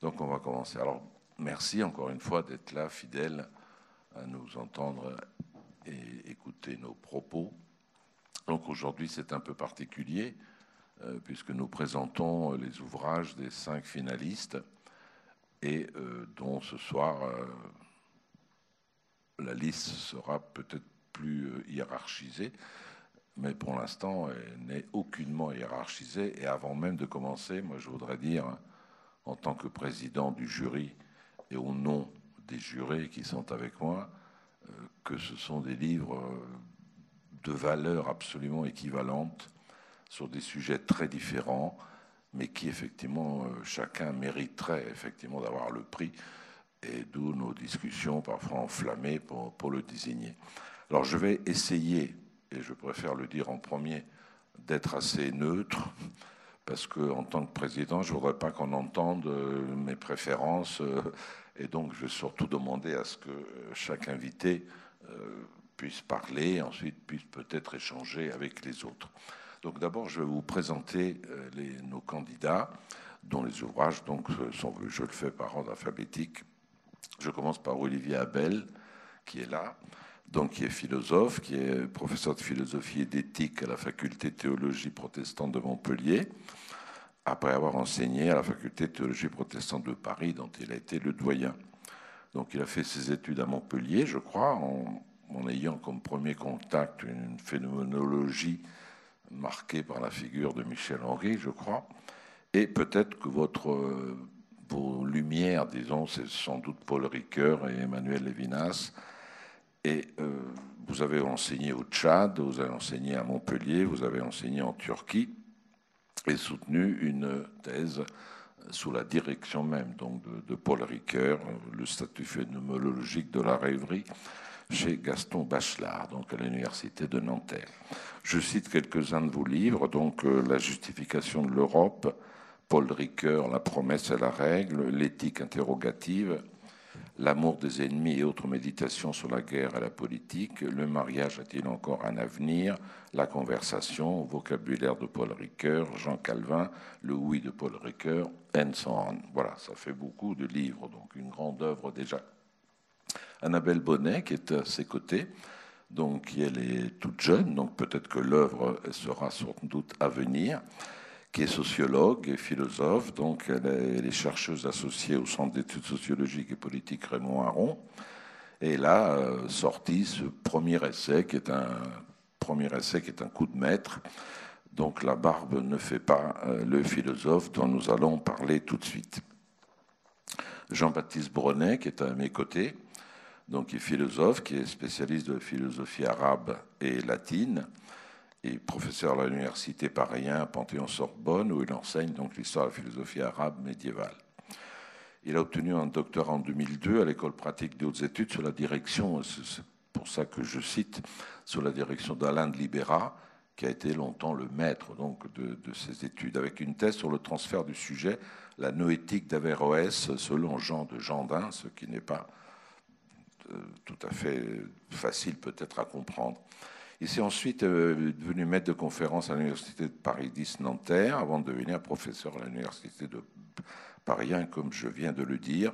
Donc on va commencer. Alors merci encore une fois d'être là, fidèle à nous entendre et écouter nos propos. Donc aujourd'hui c'est un peu particulier euh, puisque nous présentons les ouvrages des cinq finalistes et euh, dont ce soir euh, la liste sera peut-être plus hiérarchisée mais pour l'instant, elle n'est aucunement hiérarchisée. Et avant même de commencer, moi, je voudrais dire, en tant que président du jury et au nom des jurés qui sont avec moi, euh, que ce sont des livres euh, de valeur absolument équivalente sur des sujets très différents, mais qui effectivement euh, chacun mériterait effectivement d'avoir le prix, et d'où nos discussions parfois enflammées pour, pour le désigner. Alors je vais essayer et je préfère le dire en premier, d'être assez neutre, parce qu'en tant que président, je ne voudrais pas qu'on entende euh, mes préférences, euh, et donc je vais surtout demander à ce que euh, chaque invité puisse parler, ensuite puisse peut-être échanger avec les autres. Donc d'abord, je vais vous présenter nos candidats, dont les ouvrages donc, sont, je le fais par ordre alphabétique. Je commence par Olivier Abel, qui est là donc qui est philosophe, qui est professeur de philosophie et d'éthique à la faculté de théologie protestante de Montpellier, après avoir enseigné à la faculté de théologie protestante de Paris, dont il a été le doyen. Donc il a fait ses études à Montpellier, je crois, en, ayant comme premier contact une phénoménologie marquée par la figure de Michel Henry, je crois. Et peut-être que votre, vos lumières, disons, c'est sans doute Paul Ricoeur et Emmanuel Lévinas, et euh, vous avez enseigné au Tchad, vous avez enseigné à Montpellier, vous avez enseigné en Turquie et soutenu une thèse sous la direction même donc de, Paul Ricoeur, le statut phénoménologique de la rêverie, chez Gaston Bachelard, donc à l'université de Nanterre. Je cite quelques-uns de vos livres, donc euh, La justification de l'Europe, Paul Ricoeur, La promesse et la règle, L'éthique interrogative, L'amour des ennemis et autres méditations sur la guerre et la politique. Le mariage a-t-il encore un avenir? La conversation, vocabulaire de Paul Ricoeur, Jean Calvin, le oui de Paul Ricoeur, and so. Voilà, ça fait beaucoup de livres, donc une grande œuvre déjà. Annabelle Bonnet, qui est à ses côtés, donc elle est toute jeune, donc peut-être que l'œuvre sera sans doute à venir qui est sociologue et philosophe. Donc, elle est, chercheuse associée au Centre d'études sociologiques et politiques Raymond Aron. Et là, euh, sorti ce premier essai, qui est un premier essai qui est un coup de maître. Donc, la barbe ne fait pas euh, le philosophe dont nous allons parler tout de suite. Jean-Baptiste Brunet, qui est à mes côtés, donc qui est philosophe, qui est spécialiste de philosophie arabe et latine, et professeur à l'université Paris Panthéon-Sorbonne, où il enseigne donc l'histoire de la philosophie arabe médiévale. Il a obtenu un doctorat en 2002 à l'école pratique des hautes études sur la direction, c'est pour ça que je cite, sur la direction d'Alain de Libera, qui a été longtemps le maître donc de, ces études, avec une thèse sur le transfert du sujet, la noétique d'Averroès, selon Jean de Jandin, ce qui n'est pas euh, tout à fait facile peut-être à comprendre. Il s'est ensuite euh, devenu maître de conférence à l'université de Paris 10 Nanterre, avant de devenir professeur à l'université de Paris 1, comme je viens de le dire,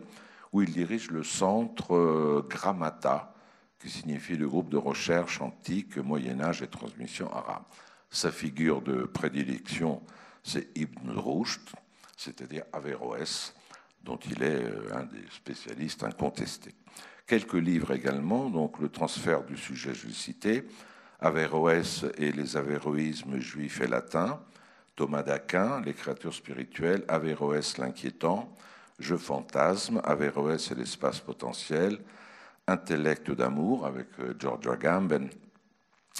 où il dirige le centre euh, Grammata, qui signifie le groupe de recherche antique, Moyen Âge et transmission arabe. Sa figure de prédilection, c'est Ibn Rushd, c'est-à-dire Averroès, dont il est euh, un des spécialistes incontestés. Quelques livres également, donc le transfert du sujet, je le citais, Averroès et les avéroïsmes juifs et latins, Thomas d'Aquin, les créatures spirituelles, Averroès l'inquiétant, Je fantasme, Averroès et l'espace potentiel, Intellect d'amour avec euh, George Agamben,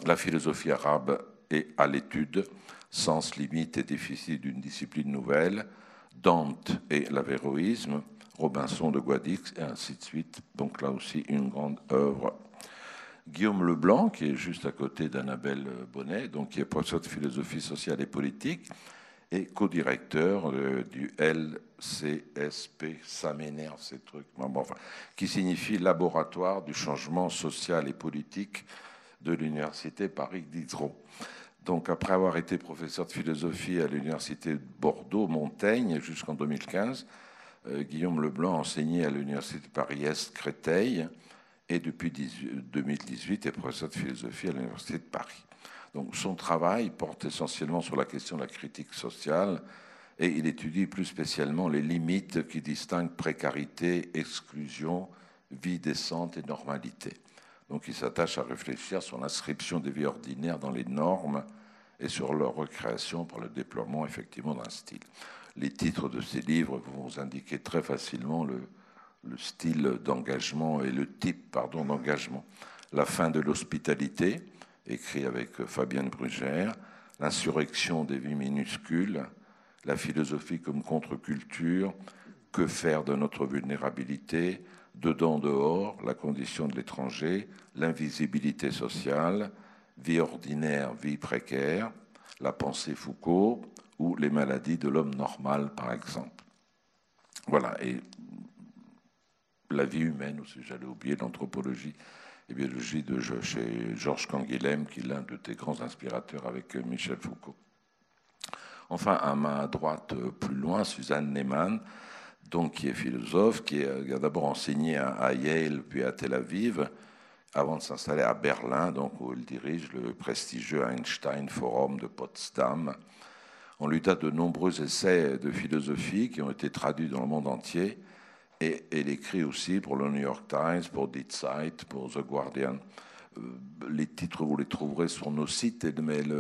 La philosophie arabe et à l'étude, Sens, limite et déficit d'une discipline nouvelle, Dante et l'avéroïsme, Robinson de Guadix, et ainsi de suite. Donc là aussi une grande œuvre Guillaume Leblanc, qui est juste à côté d'Annabelle Bonnet, donc qui est professeur de philosophie sociale et politique, et co-directeur euh, du LCSP, ça m'énerve ces trucs, enfin, qui signifie Laboratoire du changement social et politique de l'Université Paris-Diderot. Donc, après avoir été professeur de philosophie à l'Université de Bordeaux-Montaigne jusqu'en 2015, Guillaume Leblanc enseignait à l'Université Paris-Est Créteil et depuis 2018 est professeur de philosophie à l'Université de Paris. Donc son travail porte essentiellement sur la question de la critique sociale et il étudie plus spécialement les limites qui distinguent précarité, exclusion, vie décente et normalité. Donc il s'attache à réfléchir sur l'inscription des vies ordinaires dans les normes et sur leur recréation par le déploiement effectivement d'un style. Les titres de ces livres vont vous indiquer très facilement le, le style d'engagement et le type pardon, d'engagement. La fin de l'hospitalité, écrit avec Fabienne Brugère, l'insurrection des vies minuscules, la philosophie comme contre-culture, que faire de notre vulnérabilité, dedans, dehors, la condition de l'étranger, l'invisibilité sociale, vie ordinaire, vie précaire, la pensée Foucault ou les maladies de l'homme normal, par exemple. Voilà, et la vie humaine aussi, j'allais oublier l'anthropologie et biologie de chez Georges Canguilhem, qui est l'un de tes grands inspirateurs avec Michel Foucault. Enfin, à ma droite, plus loin, Suzanne Neyman, donc, qui est philosophe, qui a d'abord enseigné à Yale, puis à Tel Aviv, avant de s'installer à Berlin, donc, où il dirige le prestigieux Einstein Forum de Potsdam. On lui a de nombreux essais de philosophie qui ont été traduits dans le monde entier. Et elle écrit aussi pour le New York Times, pour Die Zeit, pour The Guardian. Euh, les titres, vous les trouverez sur nos sites, mais elle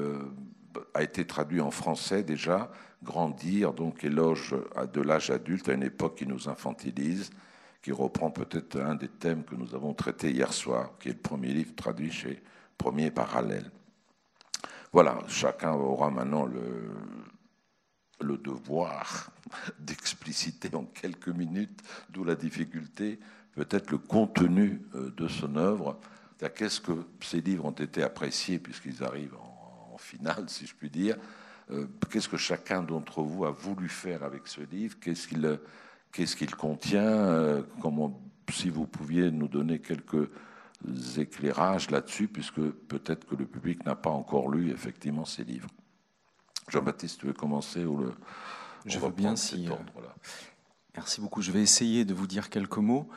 a été traduit en français déjà. Grandir, donc éloge de l'âge adulte à une époque qui nous infantilise, qui reprend peut-être un des thèmes que nous avons traités hier soir, qui est le premier livre traduit chez Premier Parallèle. Voilà, chacun aura maintenant le, le devoir d'expliciter en quelques minutes, d'où la difficulté, peut-être le contenu euh, de son œuvre. Qu'est-ce que ces livres ont été appréciés puisqu'ils arrivent en, finale, si je puis dire euh, Qu'est-ce que chacun d'entre vous a voulu faire avec ce livre? Qu'est-ce qu'il qu'il contient? Euh, Comment, si vous pouviez nous donner quelques éclairages là-dessus, puisque peut-être que le public n'a pas encore lu effectivement ces livres. Jean-Baptiste, tu veux commencer ou le... Je veux bien si. Euh, merci beaucoup. Je vais essayer de vous dire quelques mots.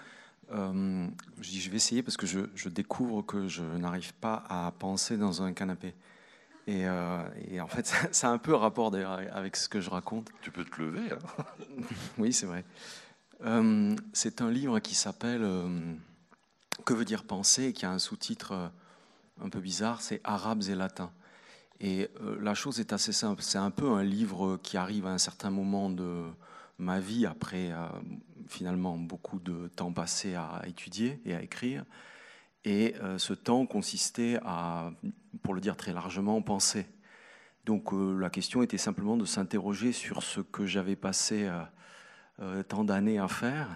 Euh, je dis je vais essayer parce que je, découvre que je n'arrive pas à penser dans un canapé. Et, euh, en fait, ça a un peu rapport d'ailleurs avec ce que je raconte. Tu peux te lever. Hein oui, c'est vrai. c'est un livre qui s'appelle Que veut dire penser et qui a un sous-titre un peu bizarre, c'est Arabes et Latins. Et euh, la chose est assez simple. C'est un peu un livre qui arrive à un certain moment de ma vie, après euh, finalement beaucoup de temps passé à étudier et à écrire. Et euh, ce temps consistait à, pour le dire très largement, penser. Donc la question était simplement de s'interroger sur ce que j'avais passé tant d'années à faire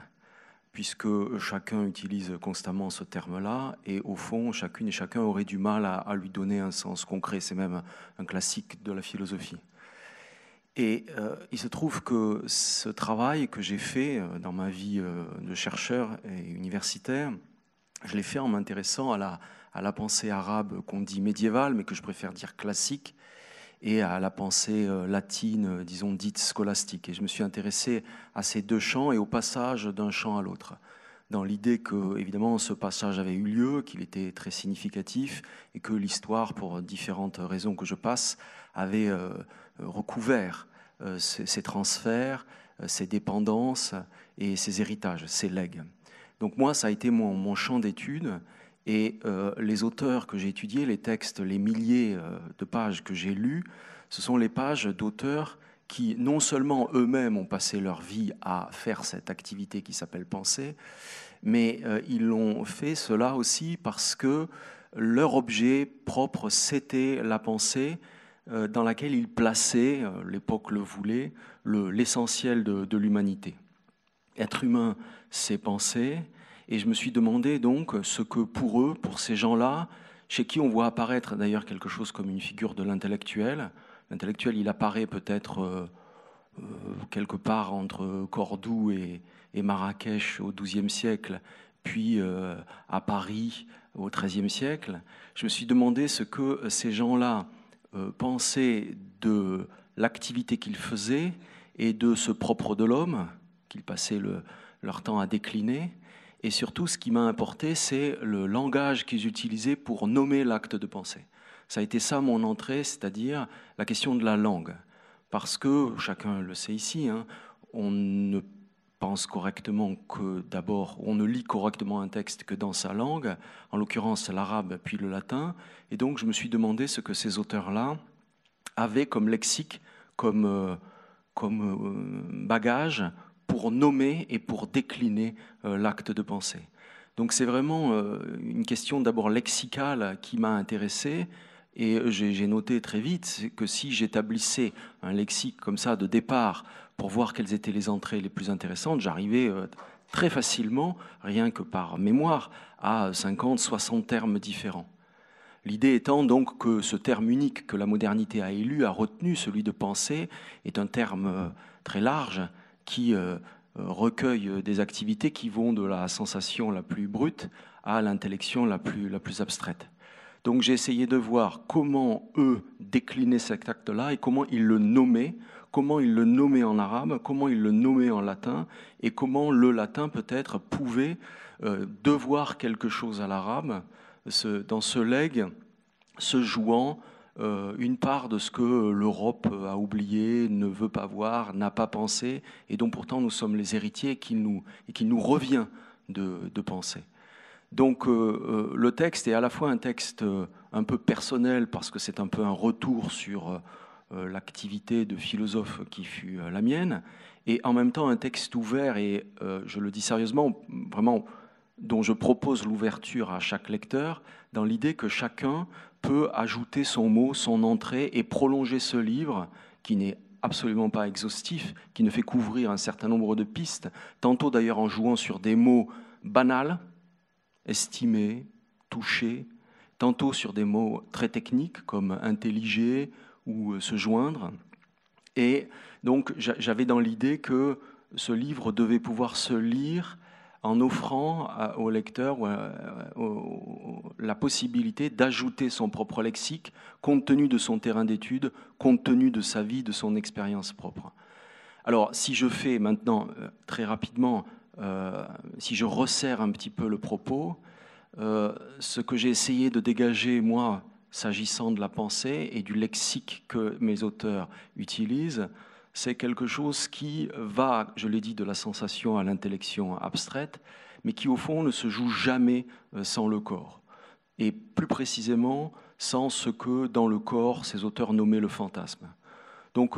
puisque chacun utilise constamment ce terme-là, et au fond, chacune et chacun aurait du mal à, lui donner un sens concret. C'est même un classique de la philosophie. Et euh, il se trouve que ce travail que j'ai fait euh, dans ma vie euh, de chercheur et universitaire, je l'ai fait en m'intéressant à la, à la pensée arabe qu'on dit médiévale, mais que je préfère dire classique, et à la pensée euh, latine, euh, disons, dite scolastique. Et je me suis intéressé à ces deux champs et au passage d'un champ à l'autre, dans l'idée que, évidemment, ce passage avait eu lieu, qu'il était très significatif, et que l'histoire, pour différentes raisons que je passe, avait euh, recouvert ces transferts, ces dépendances et ces héritages, ces legs. Donc moi, ça a été mon, champ d'étude. Et euh, les auteurs que j'ai étudiés, les textes, les milliers euh, de pages que j'ai lus, ce sont les pages d'auteurs qui non seulement eux-mêmes ont passé leur vie à faire cette activité qui s'appelle penser, mais euh, ils l'ont fait cela aussi parce que leur objet propre, c'était la pensée dans laquelle ils plaçaient, l'époque le voulait, l'essentiel de l'humanité. Être humain, c'est penser, et je me suis demandé donc ce que pour eux, pour ces gens-là, chez qui on voit apparaître d'ailleurs quelque chose comme une figure de l'intellectuel, l'intellectuel il apparaît peut-être euh, euh, quelque part entre Cordoue et, Marrakech au XIIe siècle, puis euh, à Paris au XIIIe siècle, je me suis demandé ce que ces gens-là pensaient de l'activité qu'ils faisaient et de ce propre de l'homme, qu'ils passaient leur temps à décliner. Et surtout, ce qui m'a importé, c'est le langage qu'ils utilisaient pour nommer l'acte de pensée. Ça a été ça mon entrée, c'est-à-dire la question de la langue. Parce que, chacun le sait ici, hein, on ne pense correctement que d'abord, on ne lit correctement un texte que dans sa langue, en l'occurrence l'arabe puis le latin. Et donc, je me suis demandé ce que ces auteurs-là avaient comme lexique, comme, euh, comme euh, bagage pour nommer et pour décliner euh, l'acte de pensée. Donc c'est vraiment une question d'abord lexicale qui m'a intéressé et j'ai noté très vite que si j'établissais un lexique comme ça de départ pour voir quelles étaient les entrées les plus intéressantes, j'arrivais euh, très facilement, rien que par mémoire, à 50, 60 termes différents. L'idée étant donc que ce terme unique que la modernité a élu, a retenu, celui de pensée, est un terme euh, très large qui euh, recueille des activités qui vont de la sensation la plus brute à l'intellection la plus, la plus abstraite. Donc j'ai essayé de voir comment eux déclinaient cet acte-là et comment ils le nommaient, comment ils le nommaient en arabe, comment ils le nommaient en latin, et comment le latin peut-être pouvait euh, devoir quelque chose à l'arabe, dans ce legs se jouant euh, une part de ce que l'Europe a oublié, ne veut pas voir, n'a pas pensé, et dont pourtant nous sommes les héritiers et qu'il nous, nous revient de penser. Donc euh, euh, le texte est à la fois un texte euh, un peu personnel parce que c'est un peu un retour sur l'activité de philosophe qui fut la mienne, et en même temps un texte ouvert et, je le dis sérieusement, vraiment dont je propose l'ouverture à chaque lecteur, dans l'idée que chacun peut ajouter son mot, son entrée et prolonger ce livre qui n'est absolument pas exhaustif, qui ne fait couvrir un certain nombre de pistes, tantôt d'ailleurs en jouant sur des mots banals, estimer, toucher, tantôt sur des mots très techniques comme intelliger ou se joindre. Et donc j'avais dans l'idée que ce livre devait pouvoir se lire en offrant au lecteur la possibilité d'ajouter son propre lexique compte tenu de son terrain d'étude, compte tenu de sa vie, de son expérience propre. Alors si je fais maintenant euh, très rapidement euh, si je resserre un petit peu le propos, euh, ce que j'ai essayé de dégager, moi, s'agissant de la pensée et du lexique que mes auteurs utilisent, c'est quelque chose qui va, je l'ai dit, de la sensation à l'intellection abstraite, mais qui au fond ne se joue jamais euh, sans le corps. Et plus précisément, sans ce que dans le corps ces auteurs nommaient le fantasme. Donc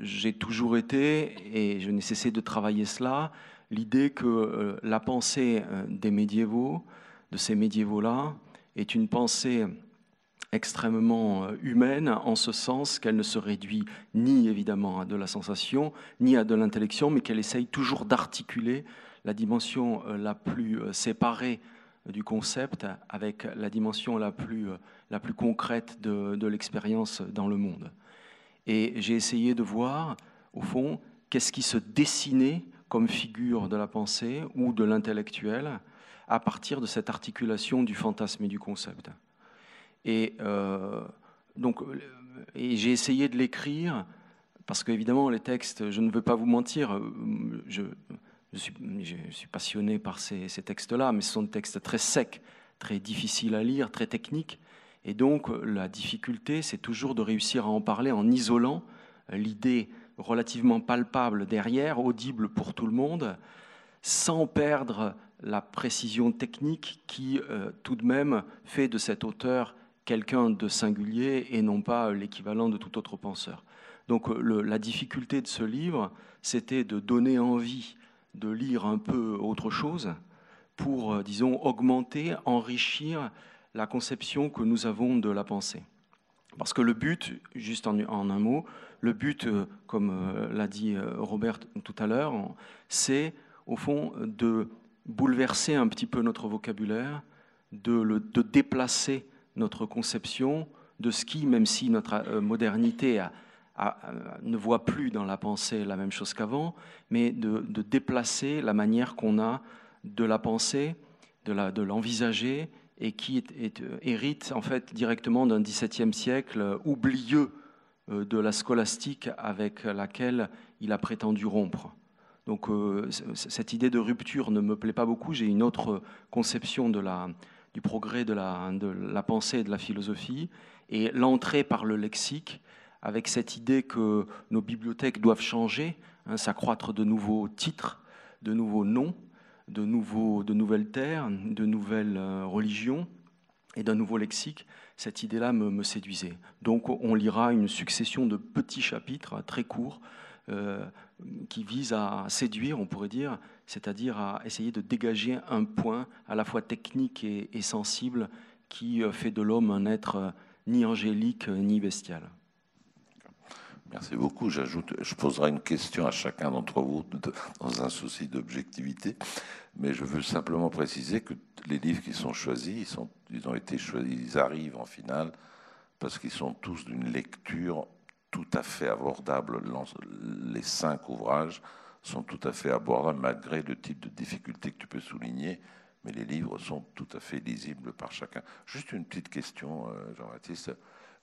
j'ai toujours été, et je n'ai cessé de travailler cela, l'idée que euh, la pensée euh, des médiévaux, de ces médiévaux-là, est une pensée extrêmement euh, humaine en ce sens qu'elle ne se réduit ni évidemment à de la sensation, ni à de l'intellection, mais qu'elle essaye toujours d'articuler la dimension la plus séparée du concept avec la dimension la plus, la plus concrète de, de l'expérience dans le monde. Et j'ai essayé de voir, au fond, qu'est-ce qui se dessinait comme figure de la pensée ou de l'intellectuel à partir de cette articulation du fantasme et du concept. Et euh, donc, et j'ai essayé de l'écrire parce qu'évidemment, les textes, je ne veux pas vous mentir, je, suis, je suis, passionné par ces, textes-là, mais ce sont des textes très secs, très difficiles à lire, très techniques. Et donc, la difficulté, c'est toujours de réussir à en parler en isolant l'idée relativement palpable derrière, audible pour tout le monde, sans perdre la précision technique qui euh, tout de même fait de cet auteur quelqu'un de singulier et non pas l'équivalent de tout autre penseur. Donc euh, la difficulté de ce livre, c'était de donner envie de lire un peu autre chose pour, euh, disons, augmenter, enrichir la conception que nous avons de la pensée. Parce que le but, juste en, un mot, le but, euh, comme l'a dit Robert tout à l'heure, c'est au fond de bouleverser un petit peu notre vocabulaire, de, déplacer notre conception de ce qui, même si notre modernité ne voit plus dans la pensée la même chose qu'avant, mais de, déplacer la manière qu'on a de la pensée, de l'envisager et qui euh, hérite en fait directement d'un XVIIe siècle euh, oublieux euh, de la scolastique avec laquelle il a prétendu rompre. Donc cette idée de rupture ne me plaît pas beaucoup. J'ai une autre conception de la, du progrès de la, pensée et de la philosophie. Et l'entrée par le lexique, avec cette idée que nos bibliothèques doivent changer, hein, s'accroître de nouveaux titres, de nouveaux noms, de, nouveaux, de nouvelles terres, de nouvelles religions et d'un nouveau lexique, cette idée-là me, séduisait. Donc on lira une succession de petits chapitres très courts euh, qui visent à séduire, on pourrait dire, c'est-à-dire à essayer de dégager un point à la fois technique et, sensible qui euh, fait de l'homme un être euh, ni angélique ni bestial. Merci beaucoup. J'ajoute, je poserai une question à chacun d'entre vous dans un souci d'objectivité, mais je veux simplement préciser que les livres qui sont choisis, ils ont été choisis, ils arrivent en finale parce qu'ils sont tous d'une lecture tout à fait abordable. Les cinq ouvrages sont tout à fait abordables malgré le type de difficulté que tu peux souligner, mais les livres sont tout à fait lisibles par chacun. Juste une petite question, euh, Jean-Baptiste.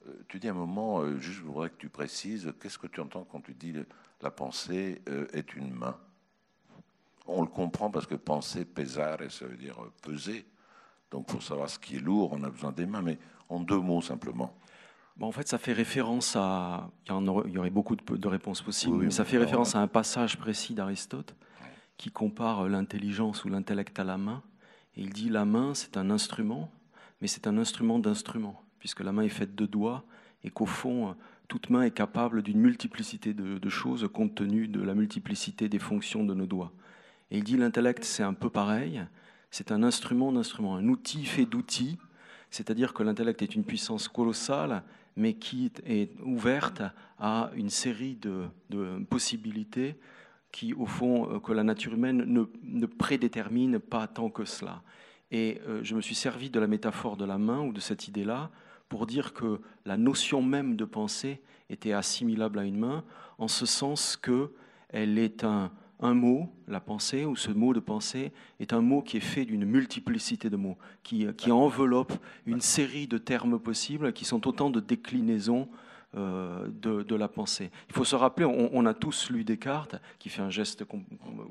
Euh, tu dis un moment, euh, juste je voudrais que tu précises, qu'est-ce que tu entends quand tu dis la pensée est une main? On le comprend parce que penser, pesare, ça veut dire peser. Donc pour savoir ce qui est lourd, on a besoin des mains, mais en deux mots simplement. Bon, en fait, ça fait référence à. Il y, aurait, beaucoup de, réponses possibles, mais ça fait référence à un passage précis d'Aristote qui compare l'intelligence ou l'intellect à la main. Et il dit la main, c'est un instrument, mais c'est un instrument d'instrument puisque la main est faite de doigts et qu'au fond, toute main est capable d'une multiplicité de, choses compte tenu de la multiplicité des fonctions de nos doigts. Et il dit l'intellect, c'est un peu pareil, c'est un instrument d'instrument, un outil fait d'outils, c'est-à-dire que l'intellect est une puissance colossale, mais qui est ouverte à une série de, possibilités qui, au fond, que la nature humaine ne, ne prédétermine pas tant que cela. Et euh, je me suis servi de la métaphore de la main ou de cette idée-là pour dire que la notion même de pensée était assimilable à une main, en ce sens qu'elle est un, un mot, la pensée, ou ce mot de pensée, est un mot qui est fait d'une multiplicité de mots, qui, qui, enveloppe une série de termes possibles qui sont autant de déclinaisons euh, de, de, la pensée. Il faut se rappeler, on, a tous lu Descartes, qui fait un geste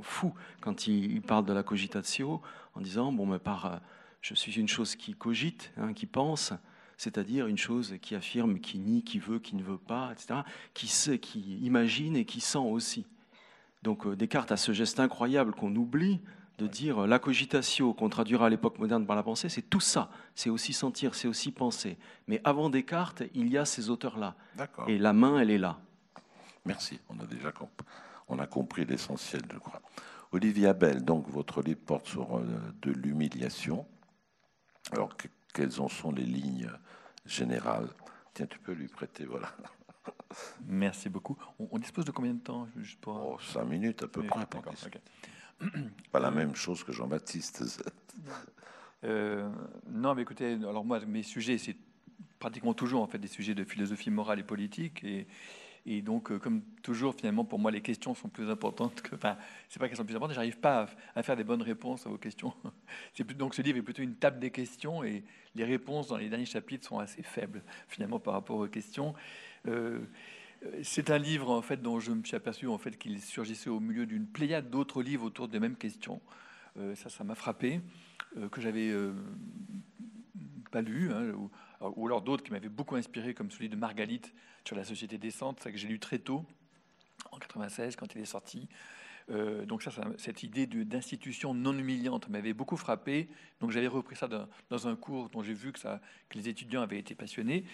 fou quand il, parle de la cogitatio, en disant, bon, par, je suis une chose qui cogite, hein, qui pense, c'est-à-dire une chose qui affirme, qui nie, qui veut, qui ne veut pas, etc., qui sait, qui imagine et qui sent aussi. Donc euh, Descartes a ce geste incroyable qu'on oublie de dire euh, la cogitatio, qu'on traduira à l'époque moderne par la pensée, c'est tout ça. C'est aussi sentir, c'est aussi penser. Mais avant Descartes, il y a ces auteurs-là. Et la main, elle est là. Merci. On a déjà on a compris l'essentiel, je crois. Olivier Abel, donc votre livre porte sur euh, de l'humiliation. Alors, quelles en sont les lignes générales? Tiens, tu peux lui prêter, voilà. Merci beaucoup. On, dispose de combien de temps juste pour... Oh, cinq minutes à peu près. Pas la même chose que Jean-Baptiste. Euh, non, mais écoutez, alors moi, mes sujets, c'est pratiquement toujours en fait des sujets de philosophie morale et politique, et, et donc, euh, comme toujours, finalement, pour moi, les questions sont plus importantes que. Enfin, c'est pas qu'elles sont plus importantes, j'arrive pas à, faire des bonnes réponses à vos questions. donc, ce livre est plutôt une table des questions et les réponses dans les derniers chapitres sont assez faibles, finalement, par rapport aux questions. Euh, c'est un livre, en fait, dont je me suis aperçu, en fait, qu'il surgissait au milieu d'une pléiade d'autres livres autour des mêmes questions. Euh, ça, ça m'a frappé, que j'avais pas lu, hein, ou, alors d'autres qui m'avaient beaucoup inspiré, comme celui de Margalite sur la société décente, ça que j'ai lu très tôt, en 96, quand il est sorti. Euh, donc ça, cette idée d'institution non humiliante m'avait beaucoup frappé. Donc j'avais repris ça dans, un cours dont j'ai vu que les étudiants avaient été passionnés.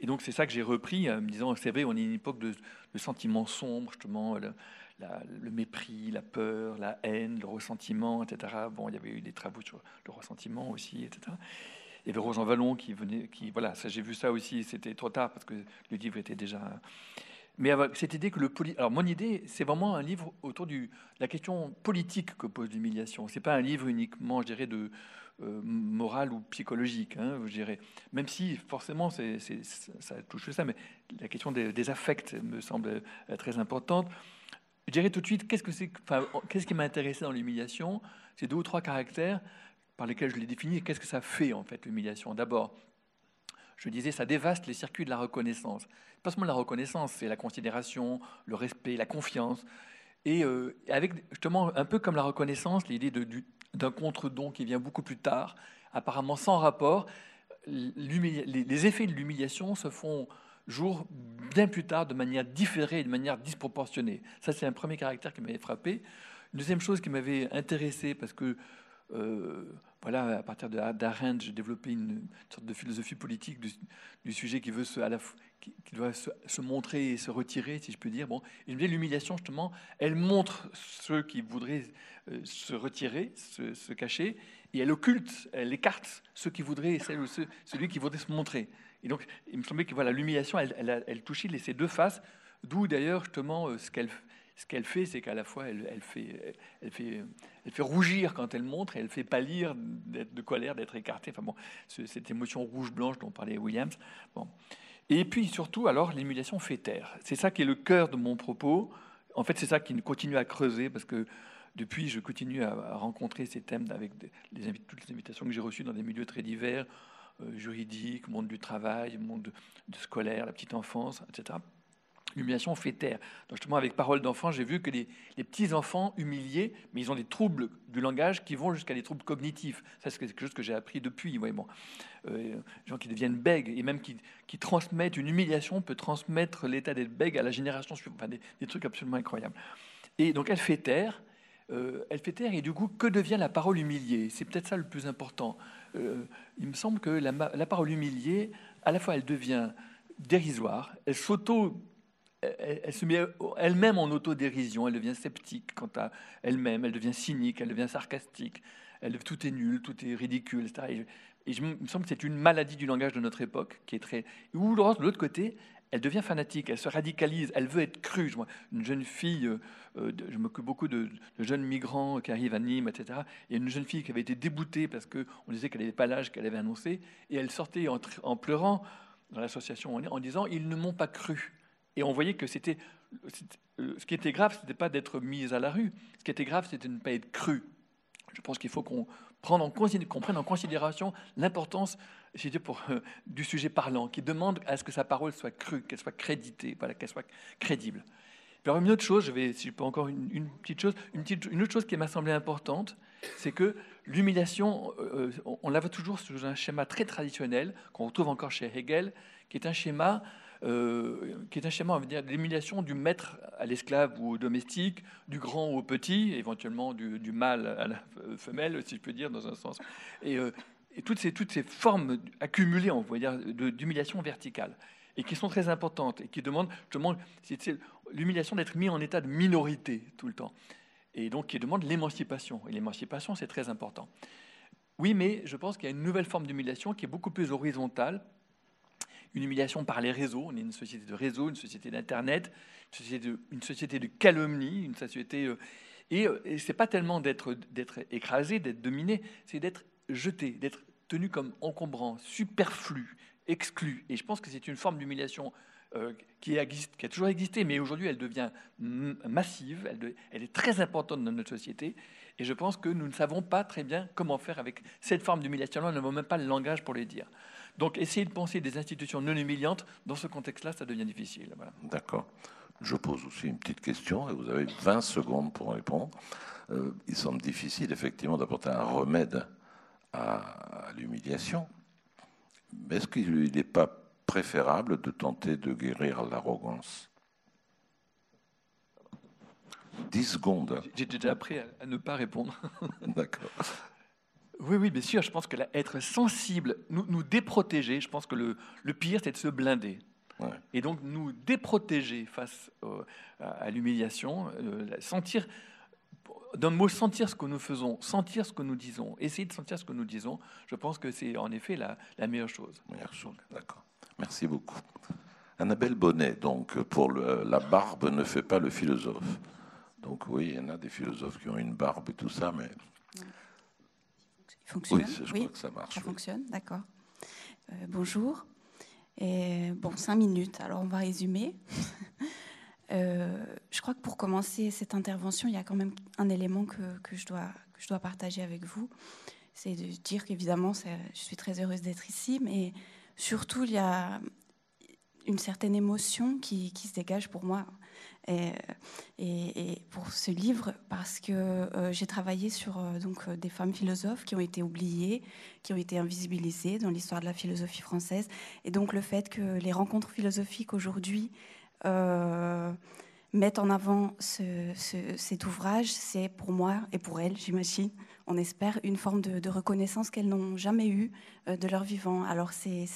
Et donc c'est ça que j'ai repris, en me disant, c'est vrai, on est une époque de, sentiments sombres, justement, le, mépris, la peur, la haine, le ressentiment, etc. Bon, il y avait eu des travaux sur le ressentiment aussi, etc. Il y avait Roger Vallon qui venait, qui voilà, j'ai vu ça aussi. C'était trop tard parce que le livre était déjà. Mais avec cette idée que le poli... alors mon idée, c'est vraiment un livre autour de la question politique que pose l'humiliation. C'est pas un livre uniquement, je dirais, de euh, morale ou psychologique, hein, je. Même si forcément c'est, ça touche ça, mais la question des, affects me semble très importante. Je dirais tout de suite, qu'est-ce que c'est, enfin, qu'est-ce qui m'a intéressé dans l'humiliation? C'est deux ou trois caractères par lesquels je l'ai défini. Qu'est-ce que ça fait en fait l'humiliation? D'abord, je disais, ça dévaste les circuits de la reconnaissance. Pas seulement la reconnaissance, c'est la considération, le respect, la confiance. Et avec justement un peu comme la reconnaissance, l'idée d'un contre-don qui vient beaucoup plus tard, apparemment sans rapport, les effets de l'humiliation se font jour bien plus tard de manière différée et de manière disproportionnée. Ça, c'est un premier caractère qui m'avait frappé. Une deuxième chose qui m'avait intéressé, parce que euh, voilà, à partir d'Arendt, j'ai développé une sorte de philosophie politique du, sujet qui veut se, à la, qui, doit se, montrer et se retirer, si je peux dire. Bon, et l'humiliation, justement, elle montre ceux qui voudraient euh, se retirer, se, cacher, et elle occulte, elle écarte ceux qui voudraient, celle ou celui qui voudrait se montrer. Et donc, il me semblait que voilà, l'humiliation, elle, elle, touchait ces deux faces, d'où d'ailleurs justement euh, ce qu'elle ce qu'elle fait, c'est qu'à la fois, elle, fait, elle, fait, elle fait rougir quand elle montre, et elle fait pâlir de colère, d'être écartée. Enfin bon, cette émotion rouge-blanche dont parlait Williams. Bon. Et puis surtout, alors, l'émulation fait taire. C'est ça qui est le cœur de mon propos. En fait, c'est ça qui continue à creuser, parce que depuis, je continue à, rencontrer ces thèmes avec toutes les invitations que j'ai reçues dans des milieux très divers, euh, juridiques, monde du travail, monde de scolaire, la petite enfance, etc l'humiliation fait taire. Donc justement, avec Parole d'enfant, j'ai vu que les, petits-enfants humiliés, mais ils ont des troubles du langage qui vont jusqu'à des troubles cognitifs. Ça, c'est quelque chose que j'ai appris depuis. Ouais, bon. Euh, gens qui deviennent bègues, et même qui, transmettent, une humiliation peut transmettre l'état d'être bègue à la génération suivante. Enfin, des, trucs absolument incroyables. Et donc, elle fait taire. Euh, elle fait taire, et du coup, que devient la parole humiliée? C'est peut-être ça le plus important. Euh, il me semble que la, la parole humiliée, à la fois, elle devient dérisoire, elle s'auto elle, se met elle-même en autodérision, elle devient sceptique quant à elle-même, elle devient cynique, elle devient sarcastique, tout est nul, tout est ridicule, etc. Et, je, il me semble que c'est une maladie du langage de notre époque qui est très. Ou de l'autre côté, elle devient fanatique, elle se radicalise, elle veut être crue. une jeune fille, euh, euh, je m'occupe beaucoup de, jeunes migrants qui arrivent à Nîmes, etc. A une jeune fille qui avait été déboutée parce qu'on disait qu'elle n'avait pas l'âge qu'elle avait annoncé, et elle sortait en, en pleurant dans l'association en disant Ils ne m'ont pas cru. Et on voyait que c'était. Euh, ce qui était grave, ce n'était pas d'être mis à la rue. Ce qui était grave, c'était de ne pas être cru. Je pense qu'il faut qu'on prenne en, considération l'importance euh, du sujet parlant, qui demande à ce que sa parole soit crue, qu'elle soit créditée, voilà, qu'elle soit crédible. Alors une autre chose, je vais, si je peux encore une, petite chose, une, autre chose qui m'a semblé importante, c'est que l'humiliation, euh, on la voit toujours sous un schéma très traditionnel qu'on retrouve encore chez Hegel, qui est un schéma euh, qui est un schéma, on va dire, l'élimination du maître à l'esclave ou au domestique, du grand au petit, éventuellement du, mâle à la femelle, si je peux dire, dans un sens. Et, euh, toutes, ces, toutes ces formes accumulées, on va dire, d'humiliation verticale, et qui sont très importantes, et qui demandent justement l'humiliation d'être mis en état de minorité tout le temps, et donc qui demandent l'émancipation. Et l'émancipation, c'est très important. Oui, mais je pense qu'il y a une nouvelle forme d'humiliation qui est beaucoup plus horizontale, une humiliation par les réseaux. On est une société de réseaux, une société d'Internet, une société de, une société de calomnie, une société. Euh, et, euh, et c'est pas tellement d'être écrasé, d'être dominé, c'est d'être jeté, d'être tenu comme encombrant, superflu, exclu. Et je pense que c'est une forme d'humiliation euh, qui, qui, a toujours existé, mais aujourd'hui elle devient massive, elle, elle, est très importante dans notre société. Et je pense que nous ne savons pas très bien comment faire avec cette forme d'humiliation-là, nous n'avons même pas le langage pour le dire. Donc essayer de penser des institutions non humiliantes, dans ce contexte-là, ça devient difficile. D'accord. Je pose aussi une petite question et vous avez 20 secondes pour répondre. Euh, il semble difficile effectivement d'apporter un remède à, l'humiliation. Mais est-ce qu'il n'est pas préférable de tenter de guérir l'arrogance? 10 secondes. J'ai déjà appris à ne pas répondre. D'accord. Oui, oui, bien sûr. Je pense que être sensible, nous, nous déprotéger, je pense que le, le pire, c'est de se blinder. Et donc nous déprotéger face à, l'humiliation, euh, sentir, d'un mot, sentir ce que nous faisons, sentir ce que nous disons, essayer de sentir ce que nous disons, je pense que c'est en effet la, la meilleure chose. Meilleure chose, d'accord. Merci beaucoup. Annabelle Bonnet, donc, pour le, la barbe ne fait pas le philosophe. Donc oui, il y en a des philosophes qui ont une barbe et tout ça, mais fonctionne. Oui, je crois que ça marche. Ça fonctionne, d'accord. Euh, bonjour. Et, bon, cinq minutes, alors on va résumer. Euh, je crois que pour commencer cette intervention, il y a quand même un élément que, que je, dois, que je dois partager avec vous. C'est de dire qu'évidemment, je suis très heureuse d'être ici, mais surtout, il y a, une certaine émotion qui, qui, se dégage pour moi et, pour ce livre parce que euh, j'ai travaillé sur euh, donc, des femmes philosophes qui ont été oubliées, qui ont été invisibilisées dans l'histoire de la philosophie française. Et donc le fait que les rencontres philosophiques aujourd'hui euh, mettent en avant ce, cet ouvrage, c'est pour moi et pour elles, j'imagine, on espère, une forme de, de reconnaissance qu'elles n'ont jamais eue de leur vivant. Alors c'est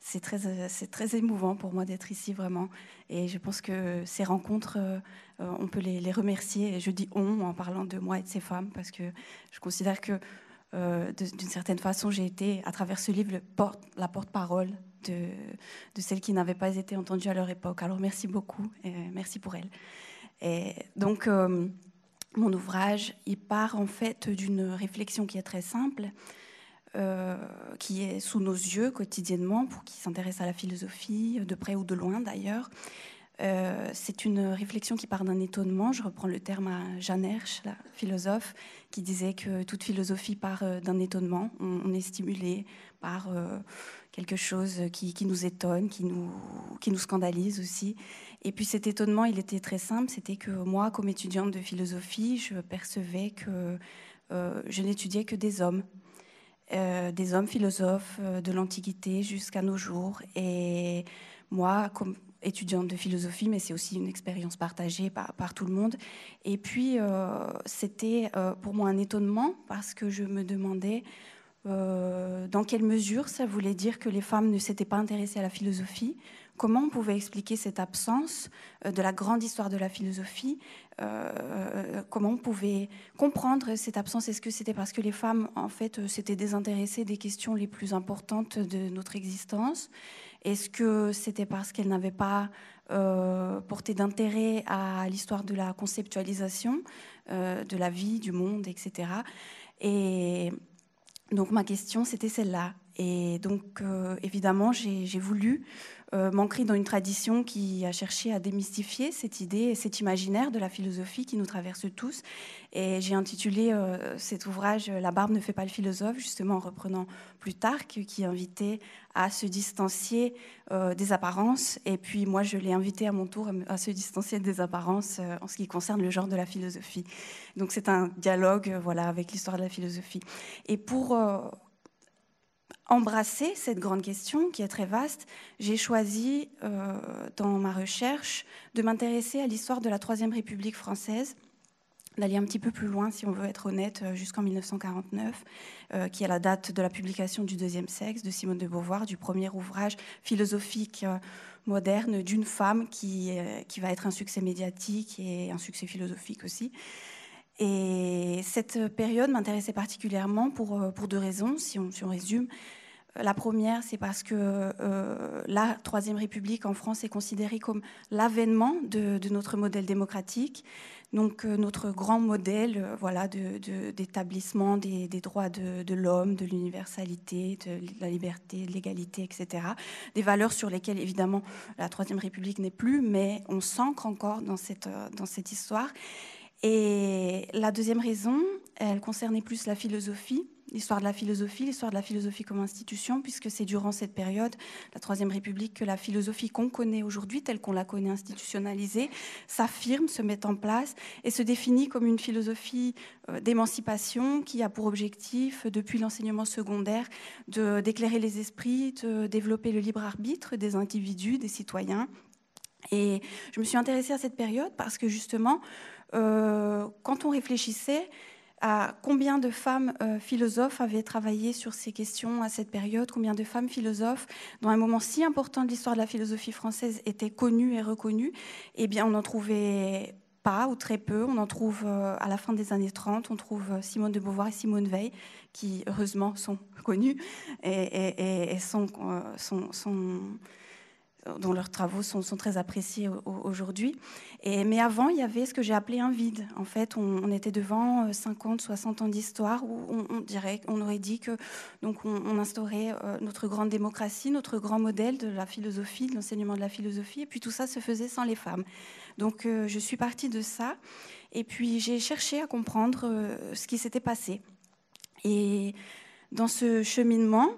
c'est très, c'est très émouvant pour moi d'être ici vraiment. Et je pense que ces rencontres, euh, on peut les, remercier. Et je dis on en parlant de moi et de ces femmes parce que je considère que euh, d'une certaine façon, j'ai été, à travers ce livre, la porte-parole de, celles qui n'avaient pas été entendues à leur époque. Alors merci beaucoup et merci pour elles. Et donc, euh, mon ouvrage, il part en fait d'une réflexion qui est très simple euh, qui est sous nos yeux quotidiennement, pour qui s'intéresse à la philosophie, de près ou de loin d'ailleurs. Euh, c'est une réflexion qui part d'un étonnement. Je reprends le terme à Jeanne Hersch, la philosophe, qui disait que toute philosophie part euh, d'un étonnement. On, est stimulé par quelque chose qui, qui, nous étonne, qui nous, qui nous scandalise aussi. Et puis cet étonnement, il était très simple. C'était que moi, comme étudiante de philosophie, je percevais que je n'étudiais que des hommes. Euh, des hommes philosophes euh, de l'Antiquité jusqu'à nos jours. Et moi, comme étudiante de philosophie, mais c'est aussi une expérience partagée par, tout le monde. Et puis, euh, c'était pour moi un étonnement parce que je me demandais dans quelle mesure ça voulait dire que les femmes ne s'étaient pas intéressées à la philosophie, Comment on pouvait expliquer cette absence euh, de la grande histoire de la philosophie euh, euh, Comment on pouvait comprendre cette absence? Est-ce que c'était parce que les femmes, en fait, s'étaient désintéressées des questions les plus importantes de notre existence? Est-ce que c'était parce qu'elles n'avaient pas porté d'intérêt à l'histoire de la conceptualisation de la vie, du monde, etc. Et donc ma question, c'était celle-là. Et donc, évidemment, j'ai voulu euh, dans une tradition qui a cherché à démystifier cette idée, cet imaginaire de la philosophie qui nous traverse tous. Et j'ai intitulé euh, cet ouvrage La barbe ne fait pas le philosophe, justement en reprenant Plutarque, qui invitait à se distancier euh, des apparences. Et puis moi, je l'ai invité à mon tour à se distancier des apparences en ce qui concerne le genre de la philosophie. Donc c'est un dialogue voilà, avec l'histoire de la philosophie. Et pour embrasser cette grande question qui est très vaste, j'ai choisi euh, dans ma recherche de m'intéresser à l'histoire de la Troisième République française, d'aller un petit peu plus loin, si on veut être honnête, euh, jusqu'en 1949, euh, qui est la date de la publication du Deuxième Sexe de Simone de Beauvoir, du premier ouvrage philosophique moderne d'une femme qui, qui va être un succès médiatique et un succès philosophique aussi. Et cette période m'intéressait particulièrement pour, pour deux raisons, si on, si on résume. La première, c'est parce que euh, la Troisième République en France est considérée comme l'avènement de, notre modèle démocratique, donc euh, notre grand modèle euh, voilà, d'établissement des, droits de, l'homme, de l'universalité, de la liberté, de l'égalité, etc. Des valeurs sur lesquelles, évidemment, la Troisième République n'est plus, mais on s'ancre encore dans cette, dans cette histoire. Et la deuxième raison, elle concernait plus la philosophie l'histoire de la philosophie, l'histoire de la philosophie comme institution, puisque c'est durant cette période, la Troisième République, que la philosophie qu'on connaît aujourd'hui, telle qu'on la connaît institutionnalisée, s'affirme, se met en place et se définit comme une philosophie euh, d'émancipation qui a pour objectif, depuis l'enseignement secondaire, d'éclairer les esprits, de développer le libre arbitre des individus, des citoyens. Et je me suis intéressée à cette période parce que justement, euh, quand on réfléchissait, à combien de femmes euh, philosophes avaient travaillé sur ces questions à cette période, combien de femmes philosophes, dans un moment si important de l'histoire de la philosophie française, étaient connues et reconnues, eh bien, on n'en trouvait pas ou très peu. On en trouve euh, à la fin des années 30, on trouve euh, Simone de Beauvoir et Simone Veil, qui heureusement sont connues et, sont, sont dont leurs travaux sont, très appréciés aujourd'hui. mais avant, il y avait ce que j'ai appelé un vide. En fait, on, était devant 50, euh, 60 ans d'histoire où on, dirait, on aurait dit que donc on, instaurait euh, notre grande démocratie, notre grand modèle de la philosophie, de l'enseignement de la philosophie, et puis tout ça se faisait sans les femmes. Donc euh, je suis partie de ça, et puis j'ai cherché à comprendre ce qui s'était passé. Et dans ce cheminement,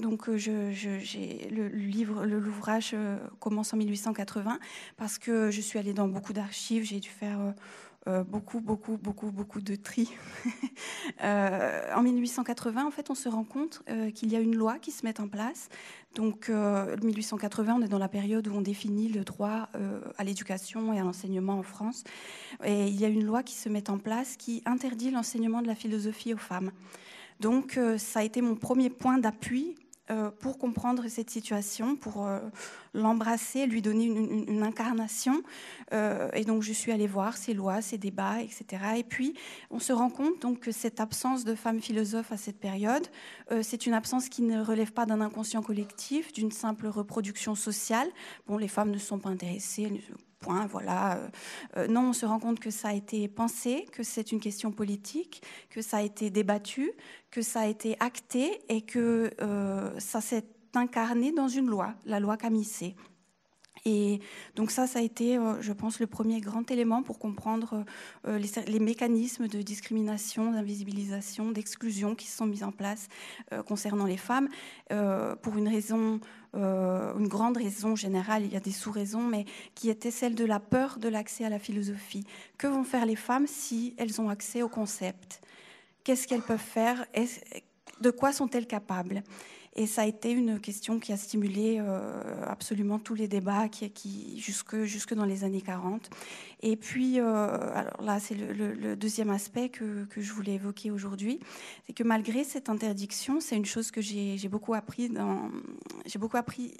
donc, je, j'ai le livre, l'ouvrage commence en 1880 parce que je suis allée dans beaucoup d'archives. J'ai dû faire euh, beaucoup, beaucoup, beaucoup, beaucoup de tri. Euh, en 1880, en fait, on se rend compte euh, qu'il y a une loi qui se met en place. Donc, 1880, on est dans la période où on définit le droit à l'éducation et à l'enseignement en France. Et il y a une loi qui se met en place qui interdit l'enseignement de la philosophie aux femmes. Donc, ça a été mon premier point d'appui euh, pour comprendre cette situation, pour euh, l'embrasser, lui donner une, incarnation. Euh, et donc je suis allée voir ces lois, ces débats, etc. Et puis on se rend compte donc que cette absence de femmes philosophes à cette période, c'est une absence qui ne relève pas d'un inconscient collectif, d'une simple reproduction sociale. Bon, les femmes ne sont pas intéressées, point, voilà. Euh, euh, non, on se rend compte que ça a été pensé, que c'est une question politique, que ça a été débattu, que ça a été acté et que euh, ça s'est incarné dans une loi, la loi Camissé. Et donc ça, ça a été, je pense, le premier grand élément pour comprendre les, mécanismes de discrimination, d'invisibilisation, d'exclusion qui se sont mis en place concernant les femmes, pour une raison euh, une grande raison générale, il y a des sous-raisons, mais qui était celle de la peur de l'accès à la philosophie. Que vont faire les femmes si elles ont accès au concept? Qu'est-ce qu'elles peuvent faire? De quoi sont-elles capables? Et ça a été une question qui a stimulé euh, absolument tous les débats qui, jusque, jusque dans les années 40. Et puis, euh, alors là, c'est le, deuxième aspect que, que je voulais évoquer aujourd'hui, c'est que malgré cette interdiction, c'est une chose que j'ai beaucoup appris dans, j'ai beaucoup appris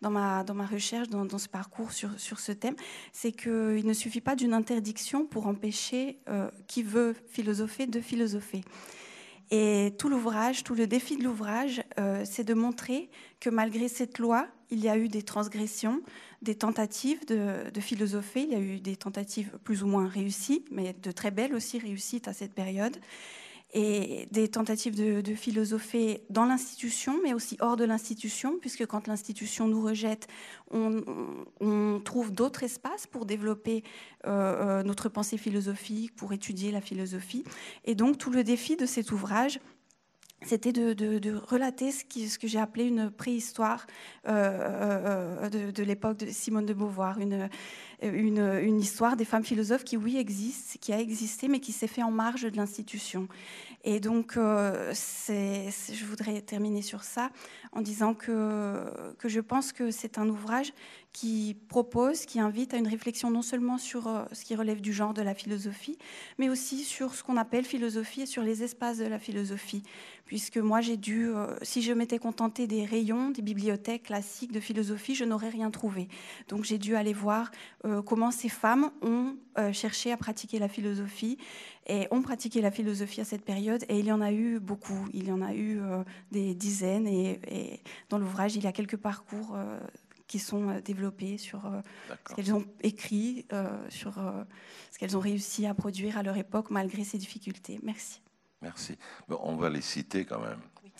dans ma, dans ma recherche, dans, dans ce parcours sur, sur ce thème, c'est qu'il ne suffit pas d'une interdiction pour empêcher euh, qui veut philosopher de philosopher. Et tout l'ouvrage, tout le défi de l'ouvrage, euh, c'est de montrer que malgré cette loi, il y a eu des transgressions, des tentatives de, de philosopher, il y a eu des tentatives plus ou moins réussies, mais de très belles aussi réussites à cette période et des tentatives de, philosopher dans l'institution, mais aussi hors de l'institution, puisque quand l'institution nous rejette, on, trouve d'autres espaces pour développer euh, euh, notre pensée philosophique, pour étudier la philosophie. Et donc tout le défi de cet ouvrage, c'était de, relater ce, que j'ai appelé une préhistoire euh, de, l'époque de Simone de Beauvoir, une, histoire des femmes philosophes qui, oui, existe, qui a existé, mais qui s'est fait en marge de l'institution. Et donc, euh, je voudrais terminer sur ça en disant que, que je pense que c'est un ouvrage qui propose, qui invite à une réflexion non seulement sur euh, ce qui relève du genre de la philosophie, mais aussi sur ce qu'on appelle philosophie et sur les espaces de la philosophie. Puisque moi, j'ai dû, euh, si je m'étais contentée des rayons des bibliothèques classiques de philosophie, je n'aurais rien trouvé. Donc j'ai dû aller voir comment ces femmes ont cherché à pratiquer la philosophie et ont pratiqué la philosophie à cette période. Et il y en a eu beaucoup, il y en a eu des dizaines. Et, et dans l'ouvrage, il y a quelques parcours qui sont euh, développées sur euh, ce qu'elles ont écrit, euh, sur ce qu'elles ont réussi à produire à leur époque malgré ces difficultés. Merci. Merci. Bon, on va les citer quand même. Oui.